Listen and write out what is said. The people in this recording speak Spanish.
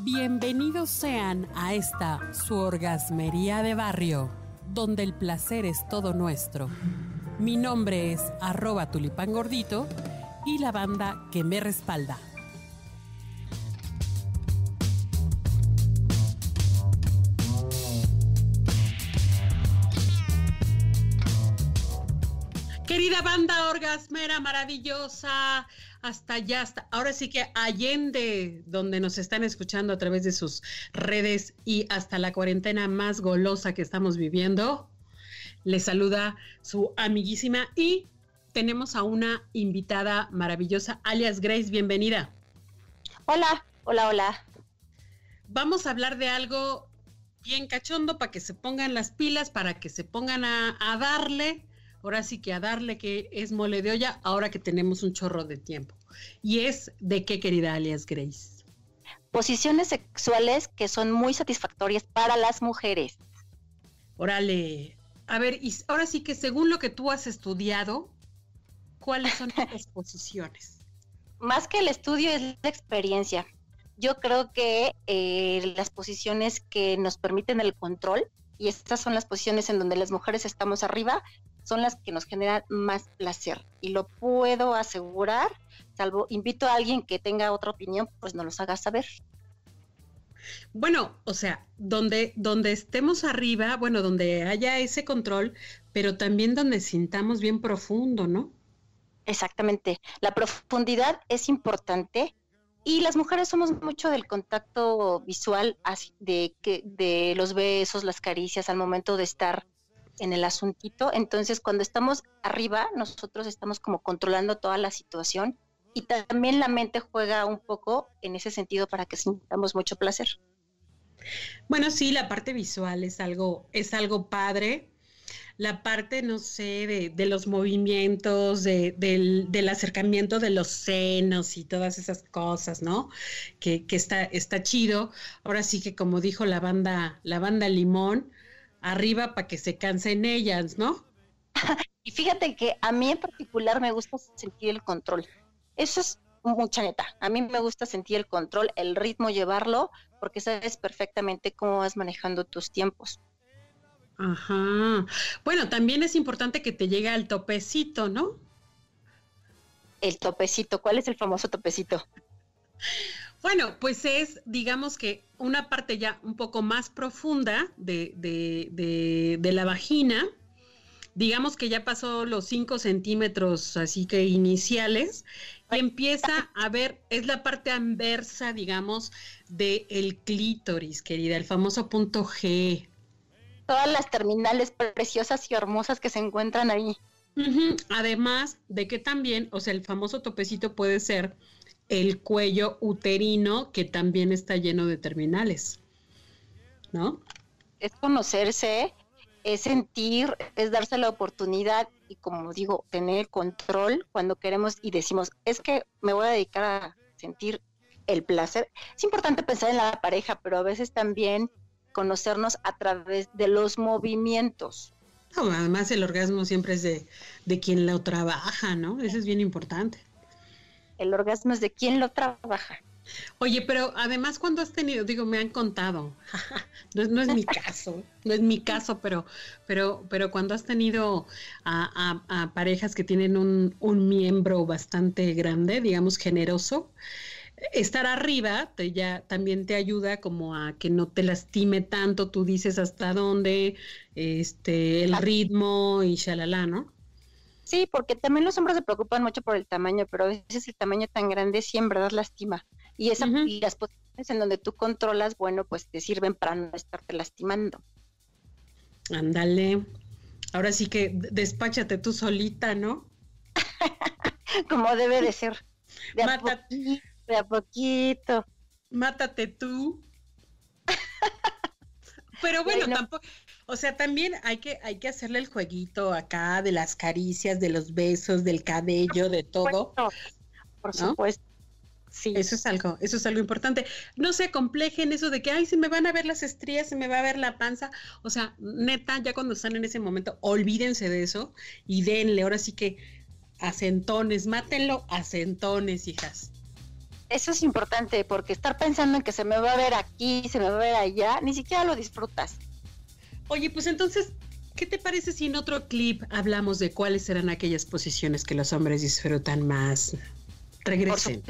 Bienvenidos sean a esta su orgasmería de barrio, donde el placer es todo nuestro. Mi nombre es arroba tulipán gordito y la banda que me respalda. Querida banda orgasmera maravillosa, hasta allá, hasta ahora sí que allende, donde nos están escuchando a través de sus redes y hasta la cuarentena más golosa que estamos viviendo, les saluda su amiguísima y tenemos a una invitada maravillosa, alias Grace, bienvenida. Hola, hola, hola. Vamos a hablar de algo bien cachondo para que se pongan las pilas, para que se pongan a, a darle ahora sí que a darle que es mole de olla, ahora que tenemos un chorro de tiempo. Y es de qué, querida alias Grace. Posiciones sexuales que son muy satisfactorias para las mujeres. Órale, a ver, y ahora sí que según lo que tú has estudiado, ¿cuáles son estas posiciones? Más que el estudio es la experiencia. Yo creo que eh, las posiciones que nos permiten el control, y estas son las posiciones en donde las mujeres estamos arriba, son las que nos generan más placer. Y lo puedo asegurar, salvo invito a alguien que tenga otra opinión, pues no los haga saber. Bueno, o sea, donde, donde estemos arriba, bueno, donde haya ese control, pero también donde sintamos bien profundo, ¿no? Exactamente. La profundidad es importante y las mujeres somos mucho del contacto visual, de, que, de los besos, las caricias al momento de estar en el asuntito. Entonces, cuando estamos arriba, nosotros estamos como controlando toda la situación y también la mente juega un poco en ese sentido para que sintamos mucho placer. Bueno, sí, la parte visual es algo, es algo padre. La parte, no sé, de, los movimientos, del, del, acercamiento de los senos y todas esas cosas, ¿no? Que, que está, está chido. Ahora sí que como dijo la banda, la banda Limón, arriba para que se cansen ellas, ¿no? y fíjate que a mí en particular me gusta sentir el control. Eso es mucha neta. A mí me gusta sentir el control, el ritmo, llevarlo, porque sabes perfectamente cómo vas manejando tus tiempos. Ajá. Bueno, también es importante que te llegue al topecito, ¿no? El topecito, ¿cuál es el famoso topecito? Bueno, pues es, digamos que una parte ya un poco más profunda de, de, la vagina, digamos que ya pasó los 5 centímetros, así que iniciales, y empieza a ver, es la parte anversa, digamos, del clítoris, querida, el famoso punto G. Todas las terminales preciosas y hermosas que se encuentran ahí. Además de que también, o sea, el famoso topecito puede ser el cuello uterino que también está lleno de terminales, ¿no? Es conocerse, es sentir, es darse la oportunidad y como digo, tener control cuando queremos y decimos, es que me voy a dedicar a sentir el placer. Es importante pensar en la pareja, pero a veces también conocernos a través de los movimientos. además el orgasmo siempre es de, de quien lo trabaja, ¿no? Eso es bien importante el orgasmo es de quien lo trabaja. Oye, pero además cuando has tenido, digo, me han contado, no, es mi caso, no es mi caso, pero, pero, pero cuando has tenido a, parejas que tienen un, un, miembro bastante grande, digamos generoso, estar arriba te ya también te ayuda como a que no te lastime tanto, tú dices hasta dónde, este, el ritmo y shalala, ¿no? Sí, porque también los hombres se preocupan mucho por el tamaño, pero a veces el tamaño tan grande sí en verdad lastima. Y, esa, y las posiciones en donde tú controlas, bueno, pues te sirven para no estarte lastimando. Ándale. Ahora sí que despáchate tú solita, ¿no? Como debe de ser. De de a poquito. Mátate tú. Pero bueno, tampoco, o sea, también hay que, hay que hacerle el jueguito acá de las caricias, de los besos, del cabello, de todo. Por supuesto. Sí. Eso es algo, eso es algo importante. No se complejen eso de que, ay, se me van a ver las estrías, se me va a ver la panza. O sea, neta, ya cuando están en ese momento, olvídense de eso y denle. Ahora sí que acentones, mátenlo acentones, hijas. Eso es importante porque estar pensando en que se me va a ver aquí, se me va a ver allá, ni siquiera lo disfrutas. Oye, pues entonces, ¿qué te parece si en otro clip hablamos de cuáles serán aquellas posiciones que los hombres disfrutan más? Regresen.